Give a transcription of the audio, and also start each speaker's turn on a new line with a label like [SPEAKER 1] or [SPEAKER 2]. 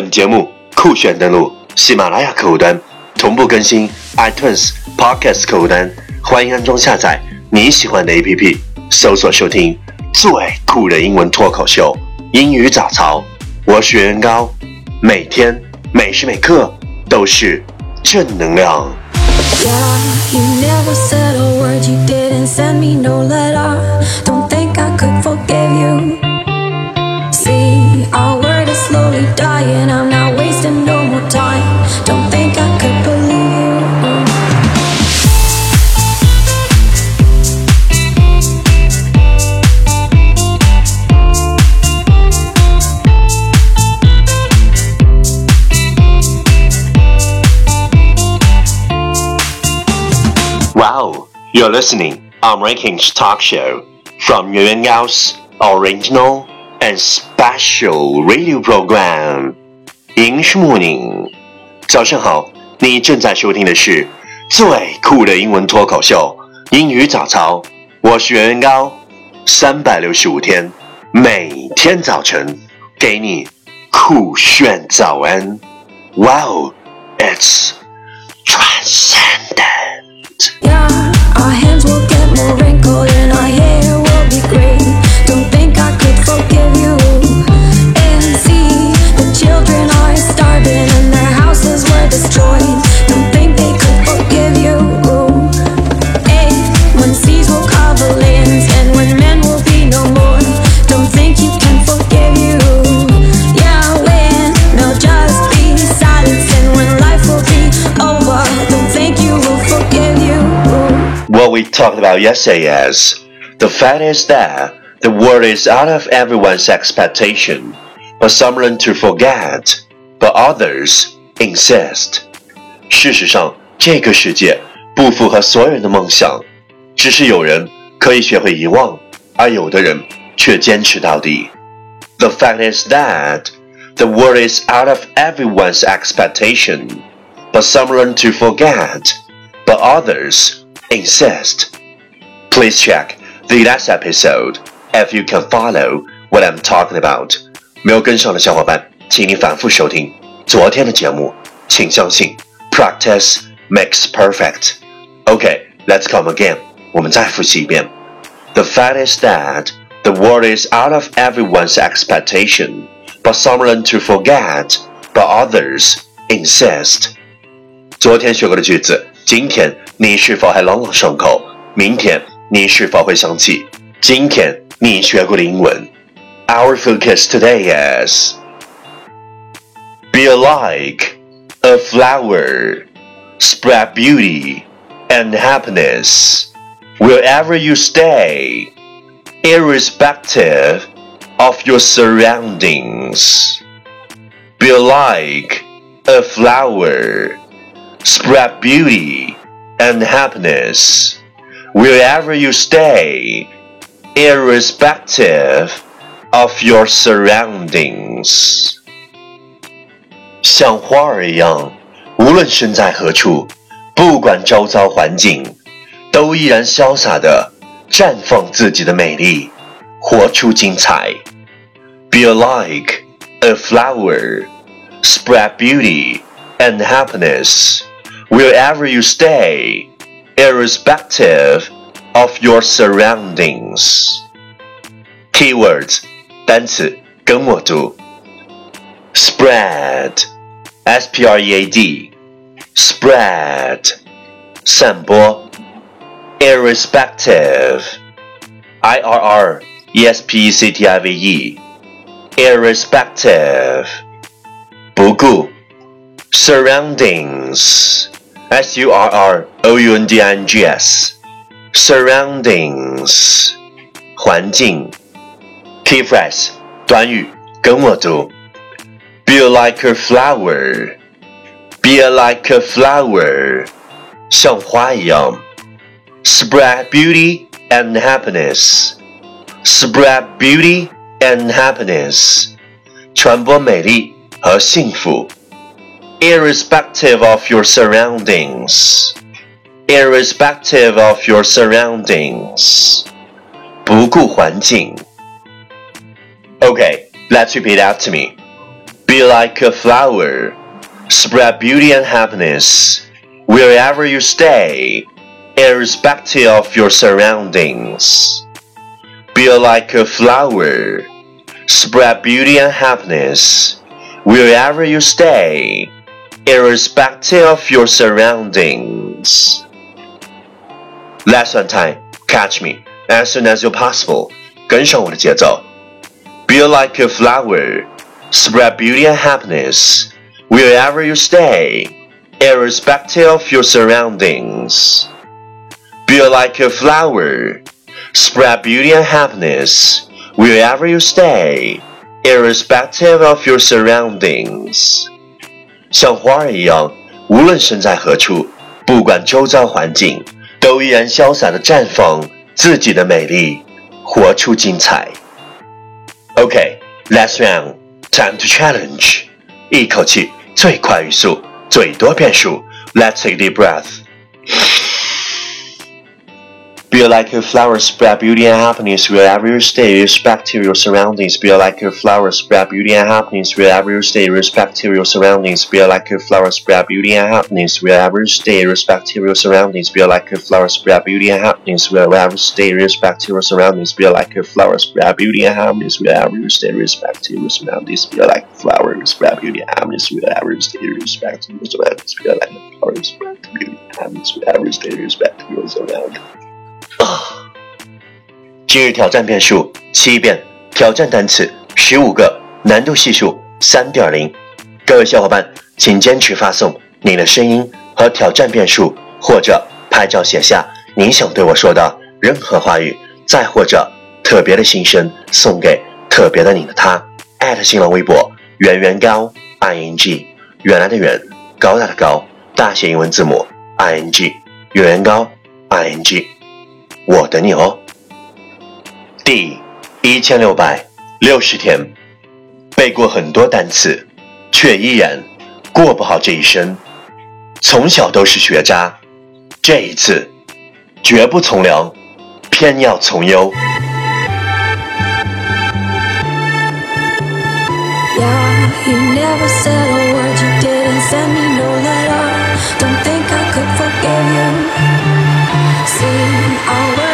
[SPEAKER 1] 本节目酷炫登录喜马拉雅客户端，同步更新 iTunes Podcast 客户端，欢迎安装下载你喜欢的 APP，搜索收听最酷的英文脱口秀英语早操。我是袁高，每天每时每刻都是正能量。
[SPEAKER 2] ya you never said a word, you didn't send me no letter. Dying, I'm not wasting no more time. Don't think I could believe.
[SPEAKER 1] Wow, you're listening on Rankings Talk Show from Yuan Gao's original and special radio program. English Morning，早上好，你正在收听的是最酷的英文脱口秀——英语早操。我是袁元高，三百六十五天，每天早晨给你酷炫早安。Wow, it's transcendent. talked about yesterday is the fact is that the world is out of everyone's expectation, but some learn to forget, but others insist. 事实上，这个世界不符合所有人的梦想，只是有人可以学会遗忘，而有的人却坚持到底。The fact is that the world is out of everyone's expectation, but some learn to forget, but others insist. Please check the last episode if you can follow what I'm talking about. 没有跟上的小伙伴，请你反复收听昨天的节目。请相信，practice makes perfect. Okay, let's come again. 我们再复习一遍。The fact is that the world is out of everyone's expectation, but some learn to forget, but others insist. 昨天学过的句子， 今天你是否还朗朗上口？明天你是否会想起今天你学过的英文？Our focus today is be like a flower, spread beauty and happiness wherever you stay, irrespective of your surroundings. Be like a flower spread beauty and happiness wherever you stay, irrespective of your surroundings. 像花儿一样，无论身在何处，不管周遭环境，都依然潇洒地绽放自己的美丽，活出精彩。Be like a flower, spread beauty and happiness wherever you stay, irrespective of your surroundings. Keywords 单词跟我读，spread, s p r e a d, spread 散播，irrespective, i r r e s p e c t i v e, irrespective 不顾。surroundings, s u r r o u n d i n g s, surroundings, 环境。Key phrase 短语跟我读，Be like a flower, be like a flower，像花一样。Spread beauty and happiness, spread beauty and happiness，传播美丽和幸福。 irrespective of your surroundings. Irrespective of your surroundings. 不顾环境。Okay, let's repeat after me. Be Be like a flower, spread beauty and happiness wherever you stay, irrespective of your surroundings. Be like a flower, spread beauty and happiness wherever you stay, irrespective of your surroundings. Lesson time, catch me as soon as you're possible. 跟上我的节奏。Be like a flower, spread beauty and happiness wherever you stay, irrespective of your surroundings. Be like a flower, spread beauty and happiness wherever you stay, irrespective of your surroundings. 像花儿一样，无论身在何处，不管周遭环境，都依然潇洒的绽放自己的美丽，活出精彩。Okay, last round, time to challenge. 一口气最快语速，最多变数。Let's take a deep breath. Be like a flower, spread beauty and happiness wherever you stay, respect your surroundings. Be like a flower, spread beauty and happiness wherever you stay, respect your surroundings. Be like a flower, spread beauty and happiness wherever you stay, respect your surroundings. Be like a flower, spread beauty and happiness wherever you stay, respect your surroundings. Be like a flower, spread beauty and happiness wherever you stay, respect your surroundings. Be like a flower, spread beauty and happiness wherever you stay, respect your surroundings. Be like a flower, spread beauty and happiness wherever you stay, respect your surroundings. 今日挑战变数七遍，挑战单词十五个，难度系数三点零。各位小伙伴，请坚持发送你的声音和挑战变数，或者拍照写下你想对我说的任何话语，再或者特别的心声送给特别的你的他。艾特新浪微博圆圆高 i n g，原来的圆，高大的高，大写英文字母 i n g，圆圆高 i n g。我等你哦。第一千六百六十天，背过很多单词，却依然过不好这一生。从小都是学渣，这一次绝不从良，偏要从优。
[SPEAKER 2] Yeah, you never said a word, you didn't send me no letter. Don't think I could forgive you. See, I will